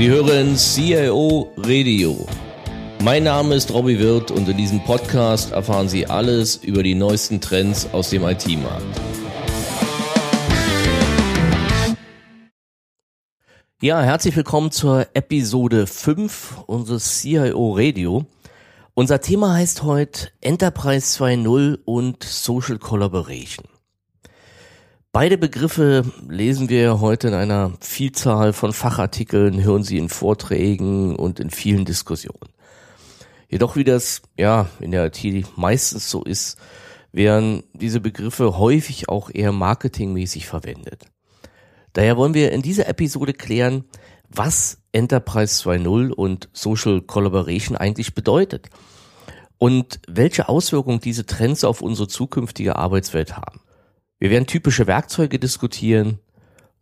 Sie hören CIO Radio. Mein Name ist Robbie Wirth und in diesem Podcast erfahren Sie alles über die neuesten Trends aus dem IT-Markt. Ja, herzlich willkommen zur Episode 5 unseres CIO Radio. Unser Thema heißt heute Enterprise 2.0 und Social Collaboration. Beide Begriffe lesen wir heute in einer Vielzahl von Fachartikeln, hören sie in Vorträgen und in vielen Diskussionen. Jedoch wie das ja in der IT meistens so ist, werden diese Begriffe häufig auch eher marketingmäßig verwendet. Daher wollen wir in dieser Episode klären, was Enterprise 2.0 und Social Collaboration eigentlich bedeutet und welche Auswirkungen diese Trends auf unsere zukünftige Arbeitswelt haben. Wir werden typische Werkzeuge diskutieren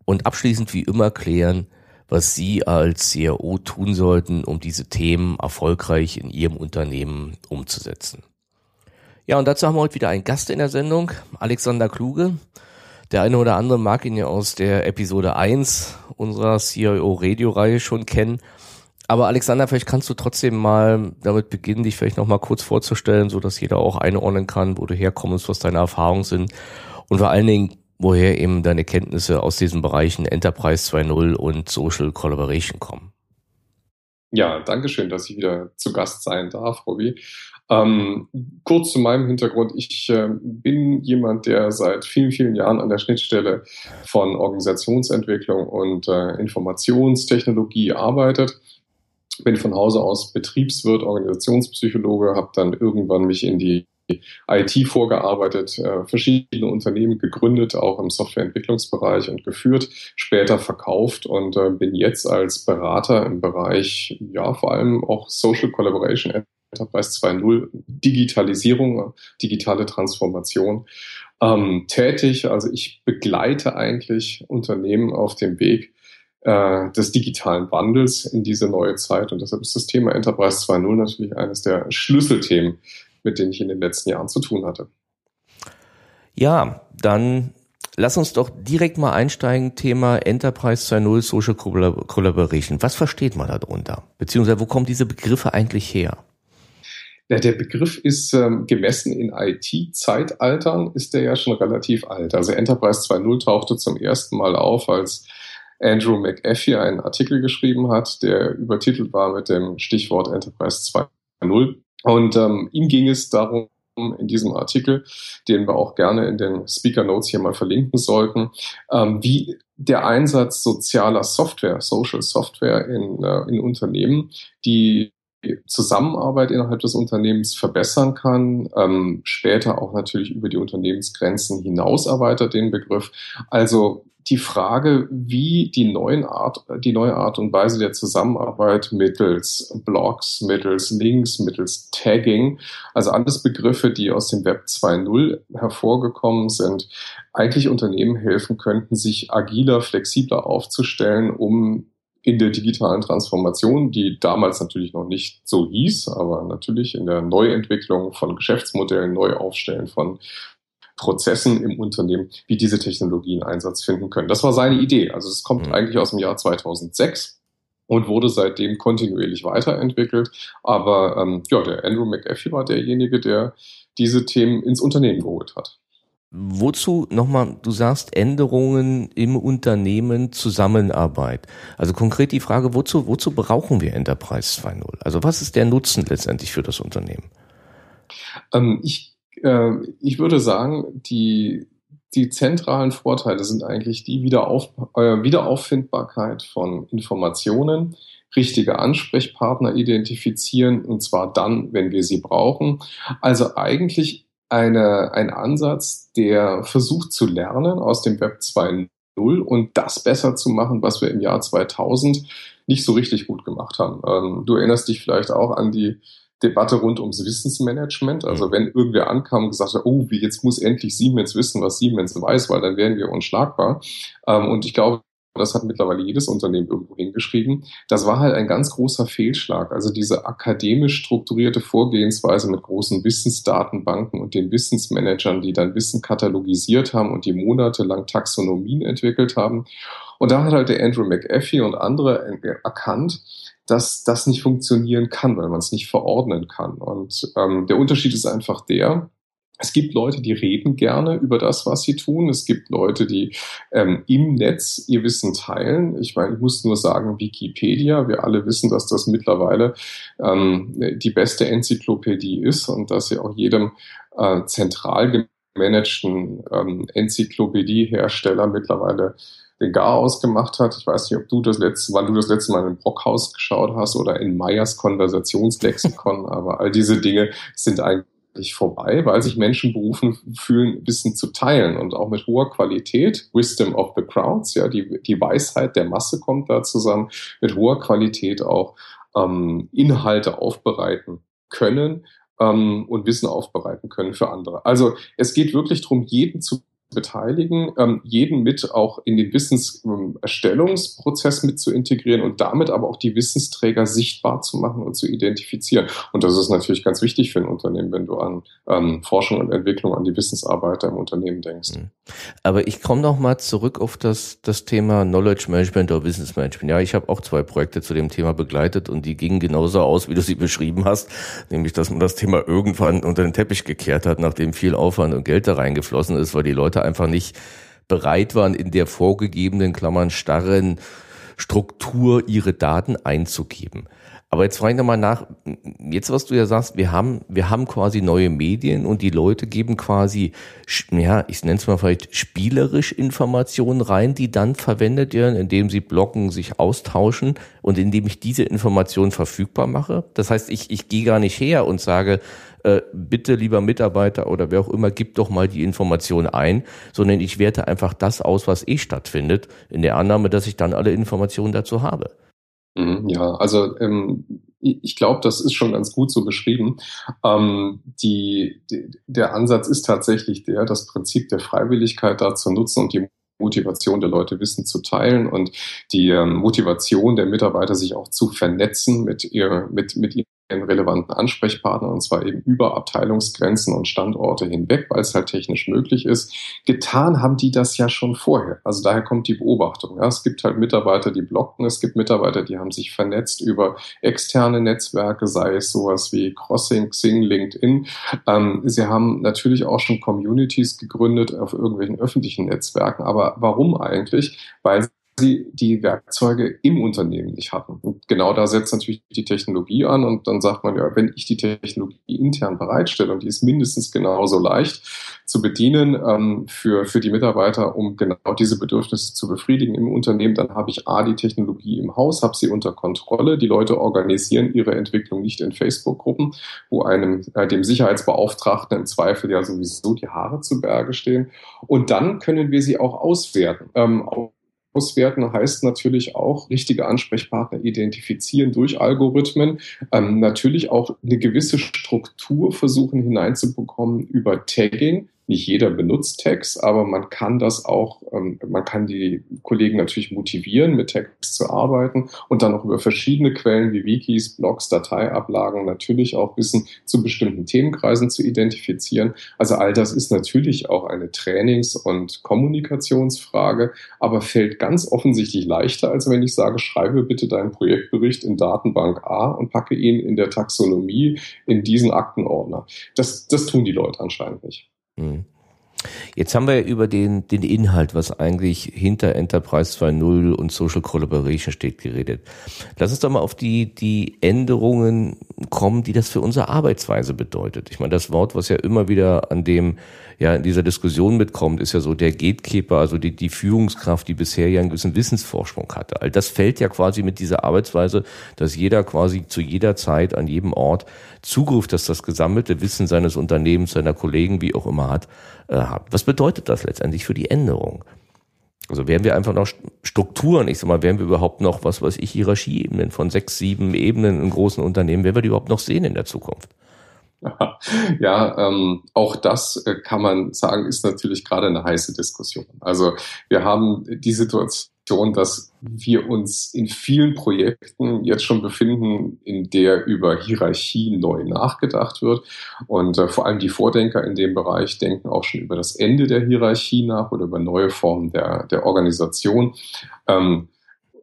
und abschließend wie immer klären, was Sie als CRO tun sollten, um diese Themen erfolgreich in Ihrem Unternehmen umzusetzen. Ja, und dazu haben wir heute wieder einen Gast in der Sendung, Alexander Kluge. Der eine oder andere mag ihn ja aus der Episode 1 unserer CIO Radio Reihe schon kennen. Aber Alexander, vielleicht kannst du trotzdem mal damit beginnen, dich vielleicht noch mal kurz vorzustellen, so dass jeder auch einordnen kann, wo du herkommst, was deine Erfahrungen sind und vor allen Dingen, woher eben deine Kenntnisse aus diesen Bereichen Enterprise 2.0 und Social Collaboration kommen. Ja, danke schön, dass ich wieder zu Gast sein darf, Robbie. Ähm, kurz zu meinem Hintergrund. Ich äh, bin jemand, der seit vielen, vielen Jahren an der Schnittstelle von Organisationsentwicklung und äh, Informationstechnologie arbeitet. Bin von Hause aus Betriebswirt, Organisationspsychologe, habe dann irgendwann mich in die IT vorgearbeitet, äh, verschiedene Unternehmen gegründet, auch im Softwareentwicklungsbereich und geführt, später verkauft und äh, bin jetzt als Berater im Bereich, ja, vor allem auch Social Collaboration, Enterprise 2.0, Digitalisierung, digitale Transformation ähm, tätig. Also ich begleite eigentlich Unternehmen auf dem Weg, äh, des digitalen Wandels in diese neue Zeit. Und deshalb ist das Thema Enterprise 2.0 natürlich eines der Schlüsselthemen mit denen ich in den letzten Jahren zu tun hatte. Ja, dann lass uns doch direkt mal einsteigen, Thema Enterprise 2.0 Social Collaboration. Was versteht man darunter? Beziehungsweise wo kommen diese Begriffe eigentlich her? Ja, der Begriff ist ähm, gemessen in IT-Zeitaltern, ist der ja schon relativ alt. Also Enterprise 2.0 tauchte zum ersten Mal auf, als Andrew McAfee einen Artikel geschrieben hat, der übertitelt war mit dem Stichwort Enterprise 2.0. Und ähm, ihm ging es darum, in diesem Artikel, den wir auch gerne in den Speaker Notes hier mal verlinken sollten, ähm, wie der Einsatz sozialer Software, Social Software in, äh, in Unternehmen, die Zusammenarbeit innerhalb des Unternehmens verbessern kann, ähm, später auch natürlich über die Unternehmensgrenzen hinaus erweitert den Begriff. Also die Frage, wie die, neuen Art, die neue Art und Weise der Zusammenarbeit mittels Blogs, mittels Links, mittels Tagging, also alles Begriffe, die aus dem Web 2.0 hervorgekommen sind, eigentlich Unternehmen helfen könnten, sich agiler, flexibler aufzustellen, um in der digitalen Transformation, die damals natürlich noch nicht so hieß, aber natürlich in der Neuentwicklung von Geschäftsmodellen, Neuaufstellen von Prozessen im Unternehmen, wie diese Technologien Einsatz finden können. Das war seine Idee. Also es kommt mhm. eigentlich aus dem Jahr 2006 und wurde seitdem kontinuierlich weiterentwickelt. Aber ähm, ja, der Andrew McAfee war derjenige, der diese Themen ins Unternehmen geholt hat. Wozu nochmal, du sagst Änderungen im Unternehmen, Zusammenarbeit. Also konkret die Frage, wozu, wozu brauchen wir Enterprise 2.0? Also was ist der Nutzen letztendlich für das Unternehmen? Ähm, ich äh, ich würde sagen, die, die zentralen Vorteile sind eigentlich die Wiederauf, äh, Wiederauffindbarkeit von Informationen, richtige Ansprechpartner identifizieren und zwar dann, wenn wir sie brauchen. Also eigentlich eine, ein Ansatz, der versucht zu lernen aus dem Web 2.0 und das besser zu machen, was wir im Jahr 2000 nicht so richtig gut gemacht haben. Ähm, du erinnerst dich vielleicht auch an die Debatte rund ums Wissensmanagement. Also mhm. wenn irgendwer ankam und gesagt hat, oh, wie jetzt muss endlich Siemens wissen, was Siemens weiß, weil dann wären wir unschlagbar. Ähm, und ich glaube, das hat mittlerweile jedes Unternehmen irgendwo hingeschrieben, das war halt ein ganz großer Fehlschlag. Also diese akademisch strukturierte Vorgehensweise mit großen Wissensdatenbanken und den Wissensmanagern, die dann Wissen katalogisiert haben und die monatelang Taxonomien entwickelt haben. Und da hat halt der Andrew McAfee und andere erkannt, dass das nicht funktionieren kann, weil man es nicht verordnen kann. Und ähm, der Unterschied ist einfach der, es gibt Leute, die reden gerne über das, was sie tun. Es gibt Leute, die ähm, im Netz ihr Wissen teilen. Ich meine, ich muss nur sagen, Wikipedia. Wir alle wissen, dass das mittlerweile ähm, die beste Enzyklopädie ist und dass sie auch jedem äh, zentral gemanagten ähm, Enzyklopädiehersteller mittlerweile den Garaus gemacht hat. Ich weiß nicht, ob du das letzte, wann du das letzte Mal in Brockhaus geschaut hast oder in Meyers Konversationslexikon, aber all diese Dinge sind eigentlich vorbei, weil sich Menschen berufen fühlen, Wissen zu teilen und auch mit hoher Qualität, Wisdom of the Crowds, ja, die, die Weisheit der Masse kommt da zusammen, mit hoher Qualität auch ähm, Inhalte aufbereiten können ähm, und Wissen aufbereiten können für andere. Also es geht wirklich darum, jeden zu beteiligen, ähm, jeden mit auch in den Wissenserstellungsprozess mit zu integrieren und damit aber auch die Wissensträger sichtbar zu machen und zu identifizieren. Und das ist natürlich ganz wichtig für ein Unternehmen, wenn du an ähm, Forschung und Entwicklung, an die Wissensarbeiter im Unternehmen denkst. Mhm. Aber ich komme noch mal zurück auf das, das Thema Knowledge Management oder Business Management. Ja, ich habe auch zwei Projekte zu dem Thema begleitet und die gingen genauso aus, wie du sie beschrieben hast, nämlich dass man das Thema irgendwann unter den Teppich gekehrt hat, nachdem viel Aufwand und Geld da reingeflossen ist, weil die Leute Leute einfach nicht bereit waren, in der vorgegebenen, Klammern, starren Struktur ihre Daten einzugeben. Aber jetzt frage ich nochmal nach, jetzt was du ja sagst, wir haben, wir haben quasi neue Medien und die Leute geben quasi, ja, ich nenne es mal vielleicht spielerisch Informationen rein, die dann verwendet werden, indem sie blocken, sich austauschen und indem ich diese Informationen verfügbar mache. Das heißt, ich, ich gehe gar nicht her und sage, äh, bitte lieber Mitarbeiter oder wer auch immer, gib doch mal die Information ein, sondern ich werte einfach das aus, was eh stattfindet, in der Annahme, dass ich dann alle Informationen dazu habe. Mhm, ja, also ähm, ich glaube, das ist schon ganz gut so beschrieben. Ähm, die, die, der Ansatz ist tatsächlich der, das Prinzip der Freiwilligkeit da zu nutzen und die Motivation der Leute Wissen zu teilen und die ähm, Motivation der Mitarbeiter, sich auch zu vernetzen mit, ihr, mit, mit einen relevanten Ansprechpartner und zwar eben über Abteilungsgrenzen und Standorte hinweg, weil es halt technisch möglich ist. Getan haben die das ja schon vorher. Also daher kommt die Beobachtung. Ja, es gibt halt Mitarbeiter, die blocken, es gibt Mitarbeiter, die haben sich vernetzt über externe Netzwerke, sei es sowas wie Crossing, Xing, LinkedIn. Ähm, sie haben natürlich auch schon Communities gegründet auf irgendwelchen öffentlichen Netzwerken. Aber warum eigentlich? Weil sie die Werkzeuge im Unternehmen nicht hatten. Und genau da setzt natürlich die Technologie an und dann sagt man ja, wenn ich die Technologie intern bereitstelle und die ist mindestens genauso leicht zu bedienen ähm, für, für die Mitarbeiter, um genau diese Bedürfnisse zu befriedigen im Unternehmen, dann habe ich A, die Technologie im Haus, habe sie unter Kontrolle. Die Leute organisieren ihre Entwicklung nicht in Facebook-Gruppen, wo einem äh, dem Sicherheitsbeauftragten im Zweifel ja sowieso die Haare zu Berge stehen. Und dann können wir sie auch auswerten. Ähm, Auswerten heißt natürlich auch richtige Ansprechpartner identifizieren durch Algorithmen, ähm, natürlich auch eine gewisse Struktur versuchen hineinzubekommen über Tagging, nicht jeder benutzt Tags, aber man kann das auch, ähm, man kann die Kollegen natürlich motivieren, mit Tags zu arbeiten und dann auch über verschiedene Quellen wie Wikis, Blogs, Dateiablagen natürlich auch Wissen zu bestimmten Themenkreisen zu identifizieren. Also all das ist natürlich auch eine Trainings- und Kommunikationsfrage, aber fällt ganz offensichtlich leichter, als wenn ich sage, schreibe bitte deinen Projektbericht in Datenbank A und packe ihn in der Taxonomie in diesen Aktenordner. Das, das tun die Leute anscheinend nicht. Mhm. Jetzt haben wir über den, den Inhalt, was eigentlich hinter Enterprise 2.0 und Social Collaboration steht, geredet. Lass uns doch mal auf die, die Änderungen kommen, die das für unsere Arbeitsweise bedeutet. Ich meine, das Wort, was ja immer wieder an dem ja in dieser Diskussion mitkommt, ist ja so der Gatekeeper, also die, die Führungskraft, die bisher ja einen gewissen Wissensvorsprung hatte. All das fällt ja quasi mit dieser Arbeitsweise, dass jeder quasi zu jeder Zeit an jedem Ort Zugriff, dass das gesammelte Wissen seines Unternehmens, seiner Kollegen, wie auch immer hat, äh, hat. Was bedeutet das letztendlich für die Änderung? Also werden wir einfach noch Strukturen, ich sag mal, werden wir überhaupt noch, was weiß ich, Hierarchieebenen von sechs, sieben Ebenen in großen Unternehmen, werden wir die überhaupt noch sehen in der Zukunft? Ja, ähm, auch das äh, kann man sagen, ist natürlich gerade eine heiße Diskussion. Also wir haben die Situation, dass wir uns in vielen Projekten jetzt schon befinden, in der über Hierarchie neu nachgedacht wird. Und äh, vor allem die Vordenker in dem Bereich denken auch schon über das Ende der Hierarchie nach oder über neue Formen der, der Organisation. Ähm,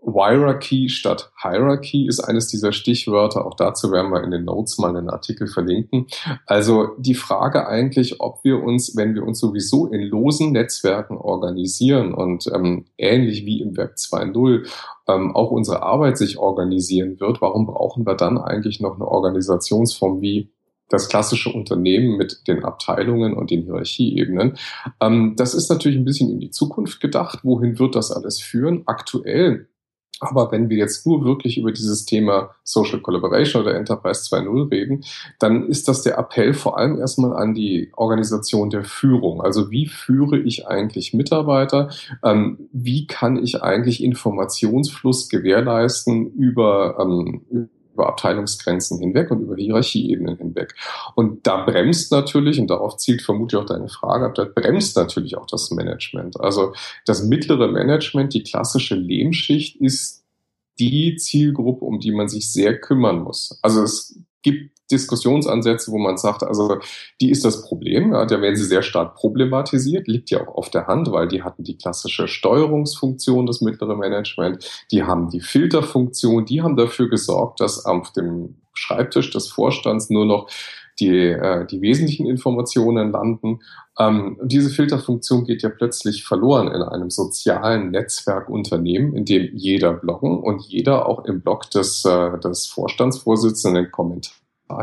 Hierarchy statt Hierarchy ist eines dieser Stichwörter. Auch dazu werden wir in den Notes mal einen Artikel verlinken. Also die Frage eigentlich, ob wir uns, wenn wir uns sowieso in losen Netzwerken organisieren und ähm, ähnlich wie im Web 2.0 ähm, auch unsere Arbeit sich organisieren wird, warum brauchen wir dann eigentlich noch eine Organisationsform wie das klassische Unternehmen mit den Abteilungen und den Hierarchieebenen. Ähm, das ist natürlich ein bisschen in die Zukunft gedacht. Wohin wird das alles führen? Aktuell aber wenn wir jetzt nur wirklich über dieses Thema Social Collaboration oder Enterprise 2.0 reden, dann ist das der Appell vor allem erstmal an die Organisation der Führung. Also wie führe ich eigentlich Mitarbeiter? Ähm, wie kann ich eigentlich Informationsfluss gewährleisten über, ähm, über Abteilungsgrenzen hinweg und über Hierarchieebenen hinweg. Und da bremst natürlich, und darauf zielt vermutlich auch deine Frage ab, da bremst natürlich auch das Management. Also das mittlere Management, die klassische Lehmschicht ist die Zielgruppe, um die man sich sehr kümmern muss. Also es gibt Diskussionsansätze, wo man sagt, also die ist das Problem, ja, da werden sie sehr stark problematisiert, liegt ja auch auf der Hand, weil die hatten die klassische Steuerungsfunktion, das mittlere Management, die haben die Filterfunktion, die haben dafür gesorgt, dass auf dem Schreibtisch des Vorstands nur noch die, äh, die wesentlichen Informationen landen. Ähm, diese Filterfunktion geht ja plötzlich verloren in einem sozialen Netzwerkunternehmen, in dem jeder bloggen und jeder auch im Blog des, äh, des Vorstandsvorsitzenden Kommentar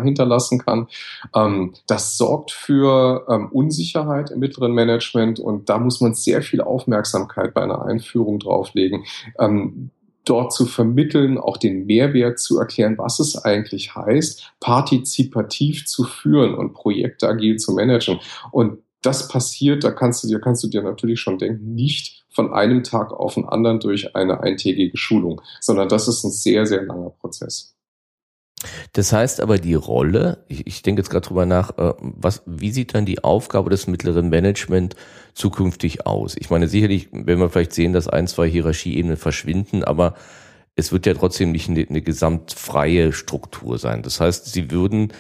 hinterlassen kann. Ähm, das sorgt für ähm, Unsicherheit im mittleren Management und da muss man sehr viel Aufmerksamkeit bei einer Einführung drauflegen. Ähm, dort zu vermitteln, auch den Mehrwert zu erklären, was es eigentlich heißt, partizipativ zu führen und Projekte agil zu managen. Und das passiert, da kannst du dir, kannst du dir natürlich schon denken, nicht von einem Tag auf den anderen durch eine eintägige Schulung, sondern das ist ein sehr, sehr langer Prozess. Das heißt aber die Rolle, ich, ich denke jetzt gerade drüber nach, äh, was, wie sieht dann die Aufgabe des mittleren Management zukünftig aus? Ich meine, sicherlich, wenn wir vielleicht sehen, dass ein, zwei Hierarchieebenen verschwinden, aber es wird ja trotzdem nicht eine, eine gesamtfreie Struktur sein. Das heißt, sie würden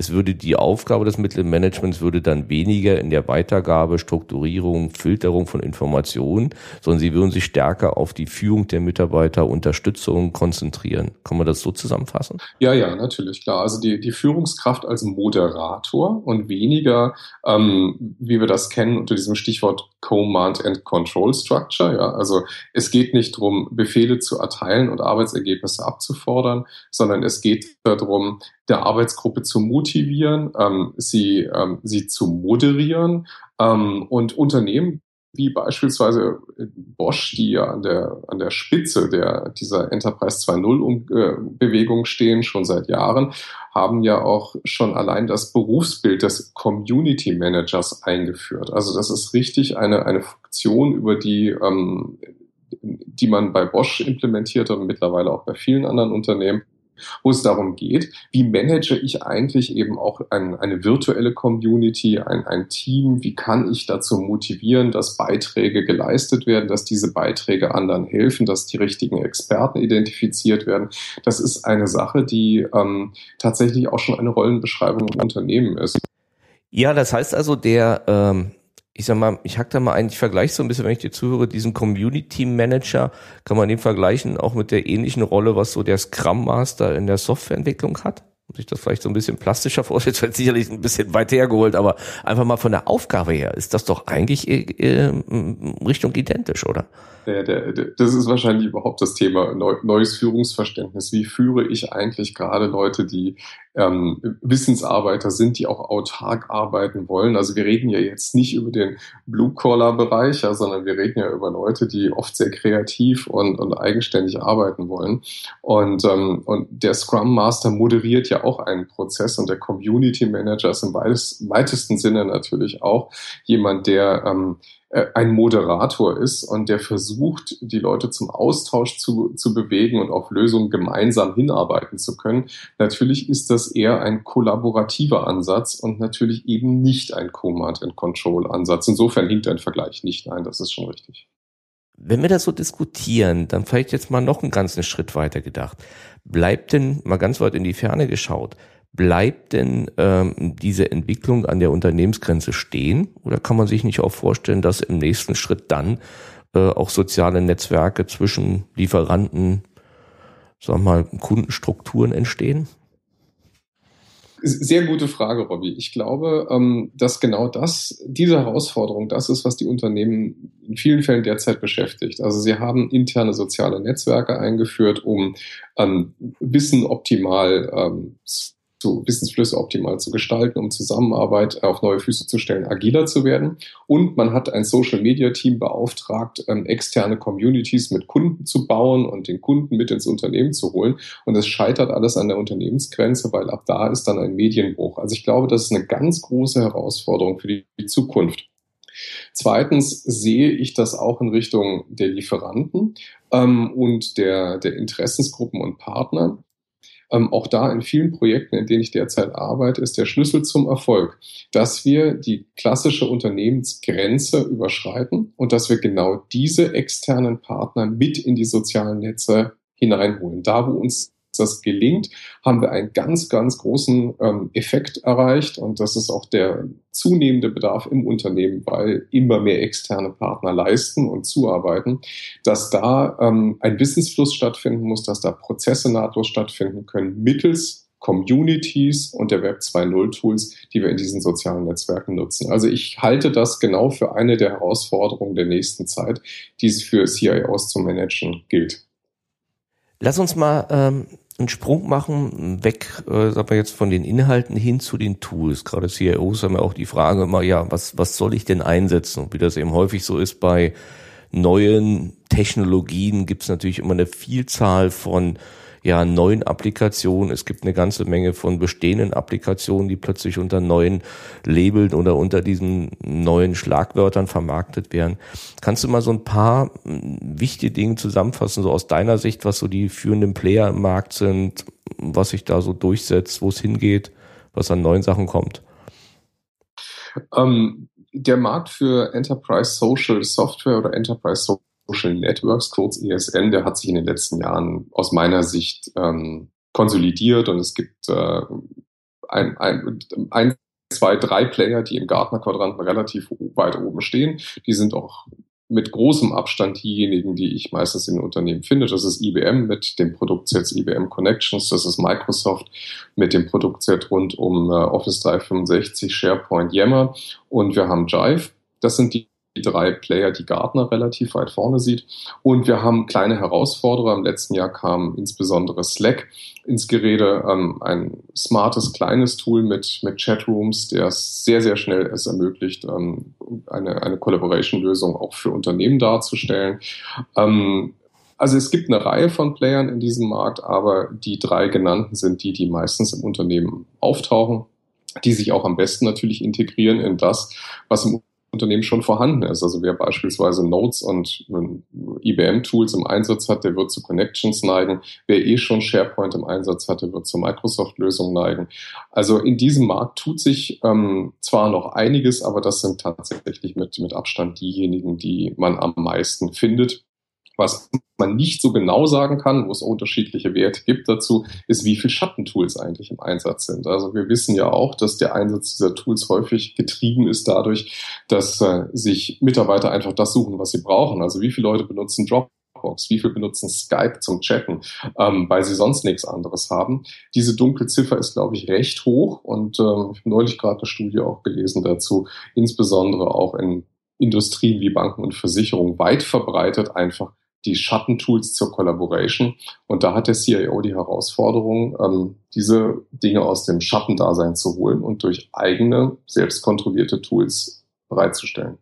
es würde die Aufgabe des Mittelmanagements würde dann weniger in der Weitergabe, Strukturierung, Filterung von Informationen, sondern sie würden sich stärker auf die Führung der Mitarbeiter, Unterstützung konzentrieren. Kann man das so zusammenfassen? Ja, ja, natürlich, klar. Also die, die Führungskraft als Moderator und weniger, ähm, wie wir das kennen unter diesem Stichwort Command and Control Structure. Ja, also es geht nicht darum, Befehle zu erteilen und Arbeitsergebnisse abzufordern, sondern es geht darum, der Arbeitsgruppe zu motivieren, ähm, sie, ähm, sie zu moderieren ähm, und Unternehmen wie beispielsweise Bosch, die ja an der, an der Spitze der, dieser Enterprise 2.0 Bewegung stehen, schon seit Jahren, haben ja auch schon allein das Berufsbild des Community Managers eingeführt. Also das ist richtig eine, eine Funktion, über die, ähm, die man bei Bosch implementiert und mittlerweile auch bei vielen anderen Unternehmen wo es darum geht, wie manage ich eigentlich eben auch ein, eine virtuelle Community, ein, ein Team, wie kann ich dazu motivieren, dass Beiträge geleistet werden, dass diese Beiträge anderen helfen, dass die richtigen Experten identifiziert werden. Das ist eine Sache, die ähm, tatsächlich auch schon eine Rollenbeschreibung im Unternehmen ist. Ja, das heißt also, der ähm, ich sag mal, ich hack da mal ein, ich vergleiche so ein bisschen, wenn ich dir zuhöre, diesen Community Manager, kann man den vergleichen auch mit der ähnlichen Rolle, was so der Scrum Master in der Softwareentwicklung hat? Muss ich das vielleicht so ein bisschen plastischer vorstellen, jetzt sicherlich ein bisschen weit hergeholt, aber einfach mal von der Aufgabe her ist das doch eigentlich äh, äh, Richtung identisch, oder? Der, der, der, das ist wahrscheinlich überhaupt das Thema neues Führungsverständnis. Wie führe ich eigentlich gerade Leute, die ähm, Wissensarbeiter sind, die auch autark arbeiten wollen? Also wir reden ja jetzt nicht über den Blue-Collar-Bereich, ja, sondern wir reden ja über Leute, die oft sehr kreativ und, und eigenständig arbeiten wollen. Und, ähm, und der Scrum Master moderiert ja auch einen Prozess und der Community Manager ist im weitesten Sinne natürlich auch jemand, der ähm, äh, ein Moderator ist und der versucht, die Leute zum Austausch zu, zu bewegen und auf Lösungen gemeinsam hinarbeiten zu können. Natürlich ist das eher ein kollaborativer Ansatz und natürlich eben nicht ein Command-and-Control-Ansatz. Insofern hinkt ein Vergleich nicht. Nein, das ist schon richtig. Wenn wir das so diskutieren, dann vielleicht jetzt mal noch einen ganzen Schritt weiter gedacht. Bleibt denn, mal ganz weit in die Ferne geschaut, bleibt denn ähm, diese Entwicklung an der Unternehmensgrenze stehen? Oder kann man sich nicht auch vorstellen, dass im nächsten Schritt dann äh, auch soziale Netzwerke zwischen Lieferanten, sagen wir mal, Kundenstrukturen entstehen? Sehr gute Frage, Robby. Ich glaube, ähm, dass genau das, diese Herausforderung, das ist, was die Unternehmen in vielen Fällen derzeit beschäftigt. Also sie haben interne soziale Netzwerke eingeführt, um ähm, Wissen optimal ähm, zu Wissensflüsse optimal zu gestalten, um Zusammenarbeit auf neue Füße zu stellen, agiler zu werden. Und man hat ein Social Media Team beauftragt, ähm, externe Communities mit Kunden zu bauen und den Kunden mit ins Unternehmen zu holen. Und es scheitert alles an der Unternehmensgrenze, weil ab da ist dann ein Medienbruch. Also ich glaube, das ist eine ganz große Herausforderung für die, die Zukunft. Zweitens sehe ich das auch in Richtung der Lieferanten ähm, und der, der Interessensgruppen und Partner. Ähm, auch da in vielen Projekten, in denen ich derzeit arbeite, ist der Schlüssel zum Erfolg, dass wir die klassische Unternehmensgrenze überschreiten und dass wir genau diese externen Partner mit in die sozialen Netze hineinholen. Da, wo uns das gelingt, haben wir einen ganz, ganz großen ähm, Effekt erreicht. Und das ist auch der zunehmende Bedarf im Unternehmen, weil immer mehr externe Partner leisten und zuarbeiten, dass da ähm, ein Wissensfluss stattfinden muss, dass da Prozesse nahtlos stattfinden können mittels Communities und der Web 2.0 Tools, die wir in diesen sozialen Netzwerken nutzen. Also ich halte das genau für eine der Herausforderungen der nächsten Zeit, die es für CIOs zu managen gilt. Lass uns mal ähm, einen Sprung machen, weg, äh, sagen wir jetzt von den Inhalten hin zu den Tools. Gerade CIOs haben ja auch die Frage immer, ja, was, was soll ich denn einsetzen? Und wie das eben häufig so ist bei neuen Technologien, gibt es natürlich immer eine Vielzahl von ja, neuen Applikationen. Es gibt eine ganze Menge von bestehenden Applikationen, die plötzlich unter neuen Labeln oder unter diesen neuen Schlagwörtern vermarktet werden. Kannst du mal so ein paar hm, wichtige Dinge zusammenfassen, so aus deiner Sicht, was so die führenden Player im Markt sind, was sich da so durchsetzt, wo es hingeht, was an neuen Sachen kommt? Ähm, der Markt für Enterprise Social Software oder Enterprise Social Social Networks, kurz ESN, der hat sich in den letzten Jahren aus meiner Sicht ähm, konsolidiert und es gibt äh, ein, ein, zwei, drei Player, die im Gartner-Quadranten relativ weit oben stehen. Die sind auch mit großem Abstand diejenigen, die ich meistens in Unternehmen finde. Das ist IBM mit dem Produktset IBM Connections, das ist Microsoft mit dem Produktset rund um äh, Office 365, SharePoint, Yammer und wir haben Jive. Das sind die drei Player, die Gartner relativ weit vorne sieht. Und wir haben kleine Herausforderer. Im letzten Jahr kam insbesondere Slack ins Gerede, ähm, ein smartes, kleines Tool mit, mit Chatrooms, der es sehr, sehr schnell es ermöglicht, ähm, eine, eine Collaboration-Lösung auch für Unternehmen darzustellen. Ähm, also es gibt eine Reihe von Playern in diesem Markt, aber die drei genannten sind die, die meistens im Unternehmen auftauchen die sich auch am besten natürlich integrieren in das, was im Unternehmen schon vorhanden ist. Also wer beispielsweise Notes und IBM-Tools im Einsatz hat, der wird zu Connections neigen. Wer eh schon SharePoint im Einsatz hatte, wird zur Microsoft-Lösung neigen. Also in diesem Markt tut sich ähm, zwar noch einiges, aber das sind tatsächlich mit, mit Abstand diejenigen, die man am meisten findet. Was man nicht so genau sagen kann, wo es unterschiedliche Werte gibt dazu, ist, wie viele Schattentools eigentlich im Einsatz sind. Also wir wissen ja auch, dass der Einsatz dieser Tools häufig getrieben ist dadurch, dass äh, sich Mitarbeiter einfach das suchen, was sie brauchen. Also wie viele Leute benutzen Dropbox, wie viele benutzen Skype zum Chatten, ähm, weil sie sonst nichts anderes haben. Diese Dunkelziffer ist, glaube ich, recht hoch und äh, ich habe neulich gerade eine Studie auch gelesen dazu, insbesondere auch in Industrien wie Banken und Versicherungen weit verbreitet einfach die Schattentools zur Collaboration. Und da hat der CIO die Herausforderung, ähm, diese Dinge aus dem Schattendasein zu holen und durch eigene, selbstkontrollierte Tools bereitzustellen.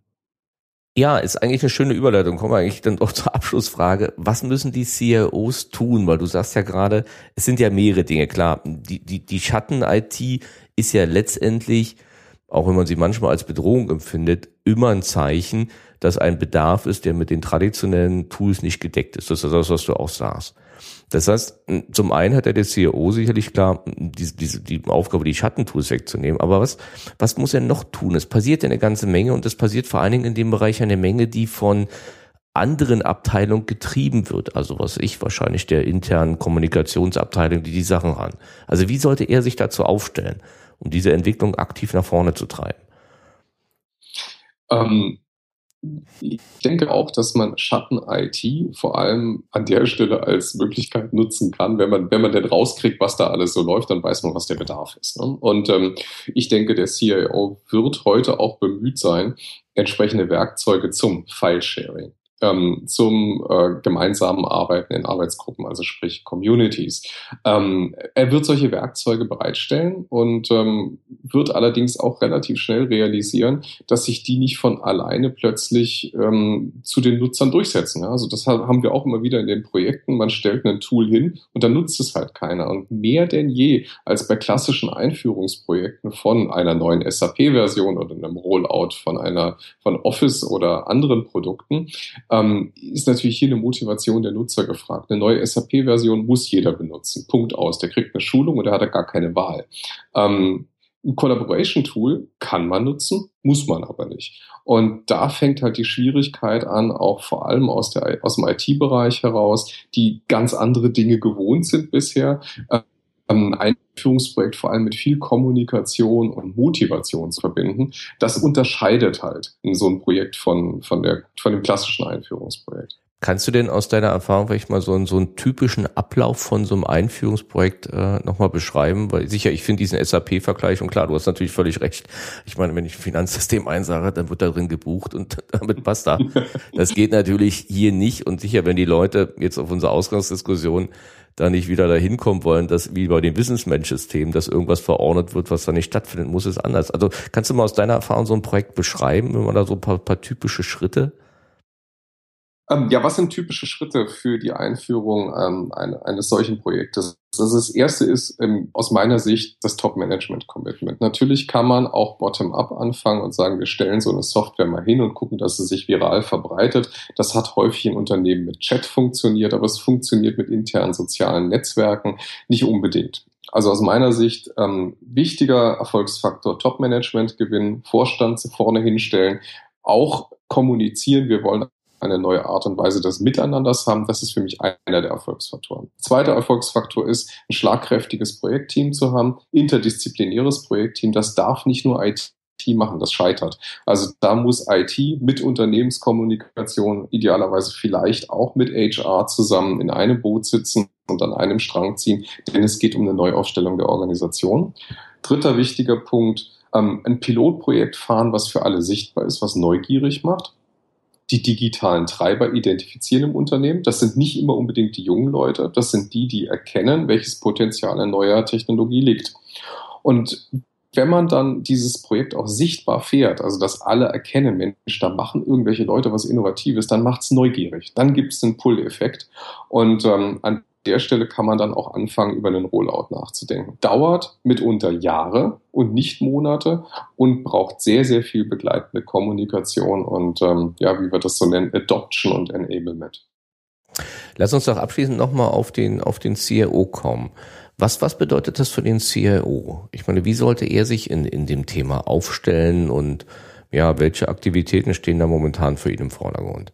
Ja, ist eigentlich eine schöne Überleitung. Kommen wir eigentlich dann auch zur Abschlussfrage. Was müssen die CIOs tun? Weil du sagst ja gerade, es sind ja mehrere Dinge. Klar, die, die, die Schatten-IT ist ja letztendlich, auch wenn man sie manchmal als Bedrohung empfindet, immer ein Zeichen, dass ein Bedarf ist, der mit den traditionellen Tools nicht gedeckt ist. Das ist das, was du auch sagst. Das heißt, zum einen hat ja der CEO sicherlich klar, diese, diese, die Aufgabe, die Schattentools wegzunehmen. Aber was, was muss er noch tun? Es passiert ja eine ganze Menge und es passiert vor allen Dingen in dem Bereich eine Menge, die von anderen Abteilung getrieben wird. Also was ich wahrscheinlich der internen Kommunikationsabteilung, die die Sachen ran. Also wie sollte er sich dazu aufstellen, um diese Entwicklung aktiv nach vorne zu treiben? Ähm, ich denke auch, dass man Schatten-IT vor allem an der Stelle als Möglichkeit nutzen kann. Wenn man, wenn man denn rauskriegt, was da alles so läuft, dann weiß man, was der Bedarf ist. Ne? Und ähm, ich denke, der CIO wird heute auch bemüht sein, entsprechende Werkzeuge zum File-Sharing ähm, zum äh, gemeinsamen Arbeiten in Arbeitsgruppen, also sprich Communities. Ähm, er wird solche Werkzeuge bereitstellen und ähm, wird allerdings auch relativ schnell realisieren, dass sich die nicht von alleine plötzlich ähm, zu den Nutzern durchsetzen. Ja? Also das haben wir auch immer wieder in den Projekten. Man stellt ein Tool hin und dann nutzt es halt keiner. Und mehr denn je als bei klassischen Einführungsprojekten von einer neuen SAP-Version oder einem Rollout von einer von Office oder anderen Produkten ähm, ist natürlich hier eine Motivation der Nutzer gefragt. Eine neue SAP-Version muss jeder benutzen. Punkt aus. Der kriegt eine Schulung und der hat da gar keine Wahl. Ähm, ein Collaboration-Tool kann man nutzen, muss man aber nicht. Und da fängt halt die Schwierigkeit an, auch vor allem aus, der, aus dem IT-Bereich heraus, die ganz andere Dinge gewohnt sind bisher. Äh, ein Einführungsprojekt vor allem mit viel Kommunikation und Motivation zu verbinden, das unterscheidet halt in so ein Projekt von, von, der, von dem klassischen Einführungsprojekt. Kannst du denn aus deiner Erfahrung vielleicht mal so einen, so einen typischen Ablauf von so einem Einführungsprojekt äh, nochmal beschreiben? Weil sicher, ich finde diesen SAP-Vergleich und klar, du hast natürlich völlig recht. Ich meine, wenn ich ein Finanzsystem einsage, dann wird da drin gebucht und damit passt da. Das geht natürlich hier nicht und sicher, wenn die Leute jetzt auf unsere Ausgangsdiskussion da nicht wieder dahin kommen wollen, dass wie bei den Wissensmensch-Systemen, dass irgendwas verordnet wird, was da nicht stattfindet, muss es anders. Also kannst du mal aus deiner Erfahrung so ein Projekt beschreiben, wenn man da so ein paar, paar typische Schritte? Ähm, ja, was sind typische Schritte für die Einführung ähm, eine, eines solchen Projektes? Also das erste ist ähm, aus meiner Sicht das Top-Management-Commitment. Natürlich kann man auch bottom-up anfangen und sagen, wir stellen so eine Software mal hin und gucken, dass sie sich viral verbreitet. Das hat häufig in Unternehmen mit Chat funktioniert, aber es funktioniert mit internen sozialen Netzwerken nicht unbedingt. Also aus meiner Sicht ähm, wichtiger Erfolgsfaktor Top-Management gewinnen, Vorstand vorne hinstellen, auch kommunizieren. Wir wollen eine neue Art und Weise des Miteinanders haben. Das ist für mich einer der Erfolgsfaktoren. Zweiter Erfolgsfaktor ist, ein schlagkräftiges Projektteam zu haben, interdisziplinäres Projektteam. Das darf nicht nur IT machen, das scheitert. Also da muss IT mit Unternehmenskommunikation idealerweise vielleicht auch mit HR zusammen in einem Boot sitzen und an einem Strang ziehen, denn es geht um eine Neuaufstellung der Organisation. Dritter wichtiger Punkt, ähm, ein Pilotprojekt fahren, was für alle sichtbar ist, was neugierig macht die digitalen Treiber identifizieren im Unternehmen. Das sind nicht immer unbedingt die jungen Leute, das sind die, die erkennen, welches Potenzial in neuer Technologie liegt. Und wenn man dann dieses Projekt auch sichtbar fährt, also dass alle erkennen, Mensch, da machen irgendwelche Leute was Innovatives, dann macht es neugierig. Dann gibt es einen Pull-Effekt. Und ähm, an der Stelle kann man dann auch anfangen, über einen Rollout nachzudenken. Dauert mitunter Jahre und nicht Monate und braucht sehr, sehr viel begleitende Kommunikation und ähm, ja, wie wir das so nennen, Adoption und Enablement. Lass uns doch abschließend nochmal auf den, auf den CIO kommen. Was, was bedeutet das für den CIO? Ich meine, wie sollte er sich in, in dem Thema aufstellen und ja, welche Aktivitäten stehen da momentan für ihn im Vordergrund?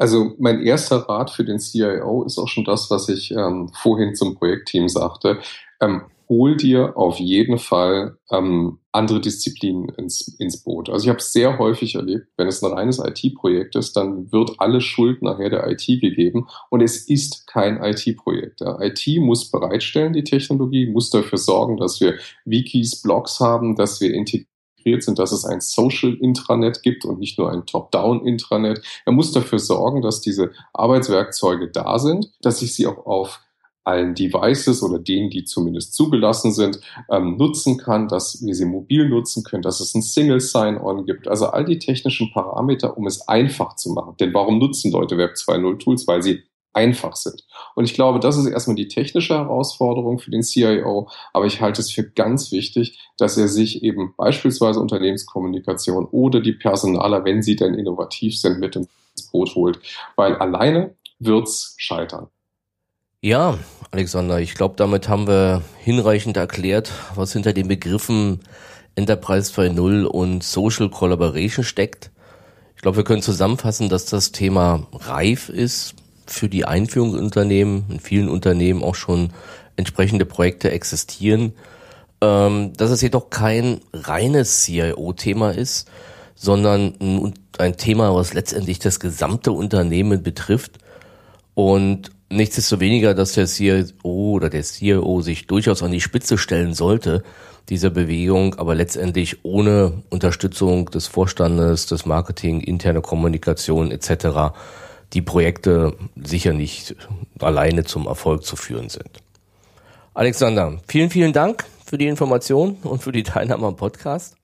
Also mein erster Rat für den CIO ist auch schon das, was ich ähm, vorhin zum Projektteam sagte. Ähm, hol dir auf jeden Fall ähm, andere Disziplinen ins, ins Boot. Also ich habe es sehr häufig erlebt, wenn es ein reines IT-Projekt ist, dann wird alle Schuld nachher der IT gegeben und es ist kein IT-Projekt. Ja. IT muss bereitstellen, die Technologie, muss dafür sorgen, dass wir Wikis, Blogs haben, dass wir integrieren integriert sind, dass es ein Social Intranet gibt und nicht nur ein Top-Down Intranet. Er muss dafür sorgen, dass diese Arbeitswerkzeuge da sind, dass ich sie auch auf allen Devices oder denen, die zumindest zugelassen sind, ähm, nutzen kann, dass wir sie mobil nutzen können, dass es ein Single Sign-On gibt. Also all die technischen Parameter, um es einfach zu machen. Denn warum nutzen Leute Web 2.0 Tools? Weil sie einfach sind. Und ich glaube, das ist erstmal die technische Herausforderung für den CIO, aber ich halte es für ganz wichtig, dass er sich eben beispielsweise Unternehmenskommunikation oder die Personaler, wenn sie denn innovativ sind, mit ins Boot holt, weil alleine wird's scheitern. Ja, Alexander, ich glaube, damit haben wir hinreichend erklärt, was hinter den Begriffen Enterprise 2.0 und Social Collaboration steckt. Ich glaube, wir können zusammenfassen, dass das Thema reif ist für die Einführung in. In vielen Unternehmen auch schon entsprechende Projekte existieren. Ähm, dass es jedoch kein reines CIO-Thema ist, sondern ein, ein Thema, was letztendlich das gesamte Unternehmen betrifft. Und nichtsdestoweniger, dass der CIO oder der CIO sich durchaus an die Spitze stellen sollte, dieser Bewegung, aber letztendlich ohne Unterstützung des Vorstandes, des Marketing, interne Kommunikation etc. die Projekte sicher nicht alleine zum Erfolg zu führen sind. Alexander, vielen, vielen Dank für die Information und für die Teilnahme am Podcast.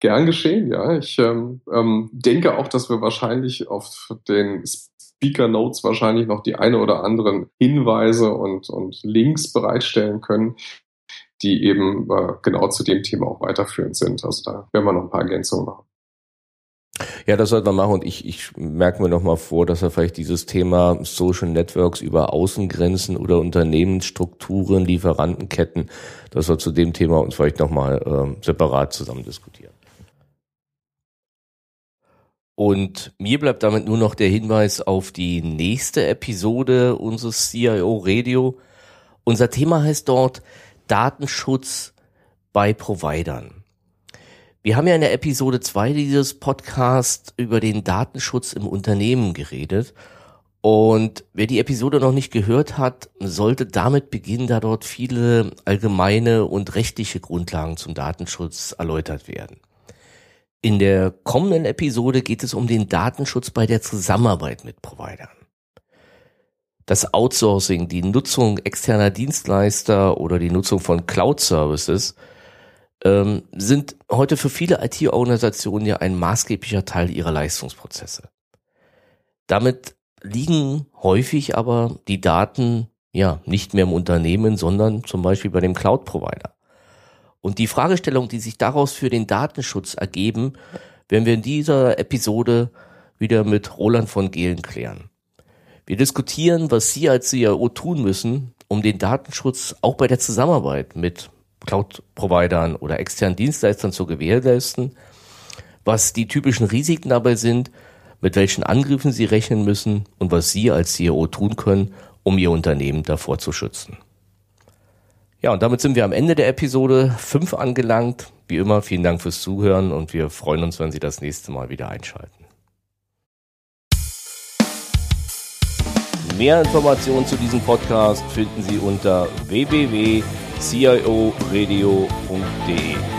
Gern geschehen, ja. Ich ähm, ähm, denke auch, dass wir wahrscheinlich auf den Speaker Notes wahrscheinlich noch die eine oder anderen Hinweise und, und Links bereitstellen können, die eben äh, genau zu dem Thema auch weiterführend sind. Also da werden wir noch ein paar Ergänzungen machen. Ja, das sollte man machen und ich, ich merke mir nochmal vor, dass er vielleicht dieses Thema Social Networks über Außengrenzen oder Unternehmensstrukturen, Lieferantenketten, dass wir zu dem Thema uns vielleicht nochmal äh, separat zusammen diskutieren. Und mir bleibt damit nur noch der Hinweis auf die nächste Episode unseres CIO Radio. Unser Thema heißt dort Datenschutz bei Providern. Wir haben ja in der Episode 2 dieses Podcast über den Datenschutz im Unternehmen geredet. Und wer die Episode noch nicht gehört hat, sollte damit beginnen, da dort viele allgemeine und rechtliche Grundlagen zum Datenschutz erläutert werden. In der kommenden Episode geht es um den Datenschutz bei der Zusammenarbeit mit Providern das Outsourcing, die Nutzung externer Dienstleister oder die Nutzung von Cloud-Services ähm, sind heute für viele IT-Organisationen ja ein maßgeblicher Teil ihrer Leistungsprozesse. Damit liegen häufig aber die Daten ja nicht mehr im Unternehmen, sondern zum Beispiel bei dem Cloud-Provider. Und die Fragestellungen, die sich daraus für den Datenschutz ergeben, werden wir in dieser Episode wieder mit Roland von Gehlen klären. Wir diskutieren, was Sie als CIO tun müssen, um den Datenschutz auch bei der Zusammenarbeit mit Cloud-Providern oder externen Dienstleistern zu gewährleisten, was die typischen Risiken dabei sind, mit welchen Angriffen Sie rechnen müssen und was Sie als CIO tun können, um Ihr Unternehmen davor zu schützen. Ja, und damit sind wir am Ende der Episode 5 angelangt. Wie immer, vielen Dank fürs Zuhören und wir freuen uns, wenn Sie das nächste Mal wieder einschalten. Mehr Informationen zu diesem Podcast finden Sie unter www.cioradio.de.